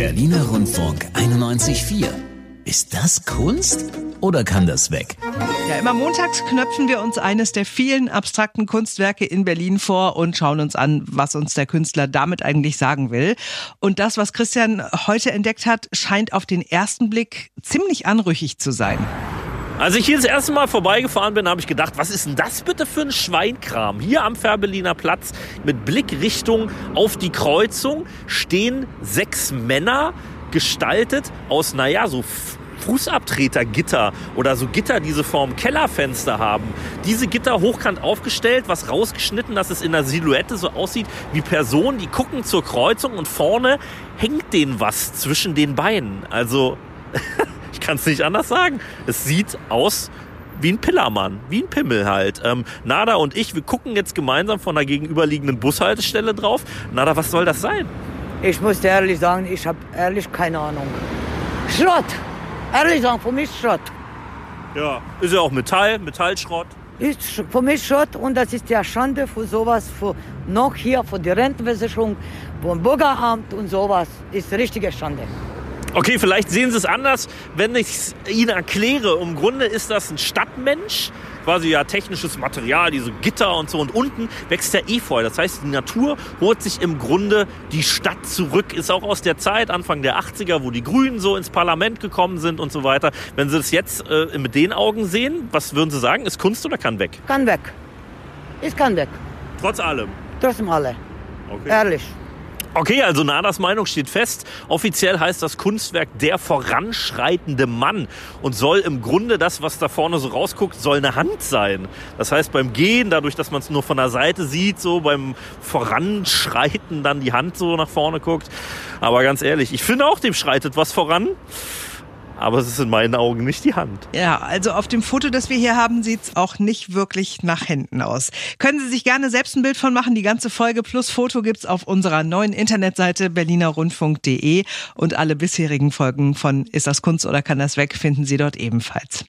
Berliner Rundfunk 91.4. Ist das Kunst oder kann das weg? Ja, immer montags knöpfen wir uns eines der vielen abstrakten Kunstwerke in Berlin vor und schauen uns an, was uns der Künstler damit eigentlich sagen will. Und das, was Christian heute entdeckt hat, scheint auf den ersten Blick ziemlich anrüchig zu sein. Als ich hier das erste Mal vorbeigefahren bin, habe ich gedacht, was ist denn das bitte für ein Schweinkram? Hier am Fährberliner Platz mit Blickrichtung auf die Kreuzung stehen sechs Männer gestaltet aus, naja, so Fußabtretergitter oder so Gitter, die sie vorm Kellerfenster haben. Diese Gitter hochkant aufgestellt, was rausgeschnitten, dass es in der Silhouette so aussieht wie Personen, die gucken zur Kreuzung und vorne hängt denen was zwischen den Beinen. Also kann es nicht anders sagen. Es sieht aus wie ein Pillermann, wie ein Pimmel halt. Ähm, Nada und ich, wir gucken jetzt gemeinsam von der gegenüberliegenden Bushaltestelle drauf. Nada, was soll das sein? Ich muss dir ehrlich sagen, ich habe ehrlich keine Ahnung. Schrott! Ehrlich sagen, für mich Schrott. Ja, ist ja auch Metall, Metallschrott. Ist für mich Schrott und das ist ja Schande für sowas, für noch hier, für die Rentenversicherung, vom Bürgeramt und sowas. Ist richtige Schande. Okay, vielleicht sehen Sie es anders, wenn ich es Ihnen erkläre. Im Grunde ist das ein Stadtmensch, quasi ja technisches Material, diese Gitter und so. Und unten wächst der Efeu. Das heißt, die Natur holt sich im Grunde die Stadt zurück. Ist auch aus der Zeit, Anfang der 80er, wo die Grünen so ins Parlament gekommen sind und so weiter. Wenn Sie es jetzt äh, mit den Augen sehen, was würden Sie sagen? Ist Kunst oder kann weg? Kann weg. Ist kann weg. Trotz allem? Trotzdem alle. Okay. Ehrlich. Okay, also Nadas Meinung steht fest. Offiziell heißt das Kunstwerk der voranschreitende Mann und soll im Grunde das, was da vorne so rausguckt, soll eine Hand sein. Das heißt beim Gehen, dadurch, dass man es nur von der Seite sieht, so beim Voranschreiten dann die Hand so nach vorne guckt. Aber ganz ehrlich, ich finde auch, dem schreitet was voran aber es ist in meinen Augen nicht die Hand. Ja, also auf dem Foto, das wir hier haben, sieht's auch nicht wirklich nach Händen aus. Können Sie sich gerne selbst ein Bild von machen. Die ganze Folge plus Foto gibt's auf unserer neuen Internetseite berlinerrundfunk.de und alle bisherigen Folgen von Ist das Kunst oder kann das weg finden Sie dort ebenfalls.